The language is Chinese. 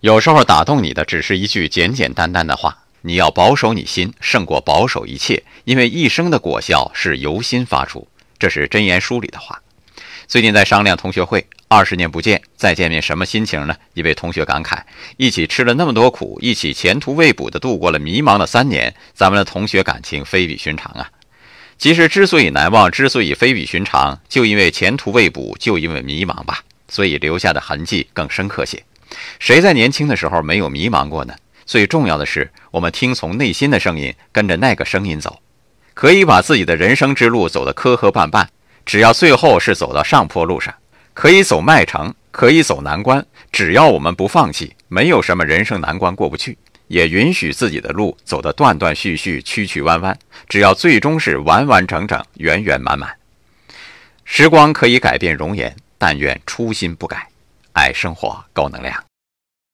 有时候打动你的只是一句简简单单的话。你要保守你心，胜过保守一切，因为一生的果效是由心发出。这是真言书里的话。最近在商量同学会，二十年不见，再见面什么心情呢？一位同学感慨：一起吃了那么多苦，一起前途未卜的度过了迷茫的三年，咱们的同学感情非比寻常啊。其实之所以难忘，之所以非比寻常，就因为前途未卜，就因为迷茫吧，所以留下的痕迹更深刻些。谁在年轻的时候没有迷茫过呢？最重要的是，我们听从内心的声音，跟着那个声音走，可以把自己的人生之路走得磕磕绊绊，只要最后是走到上坡路上，可以走麦城，可以走难关，只要我们不放弃，没有什么人生难关过不去。也允许自己的路走得断断续续、曲曲弯弯，只要最终是完完整整、圆圆满满。时光可以改变容颜，但愿初心不改。爱生活，高能量。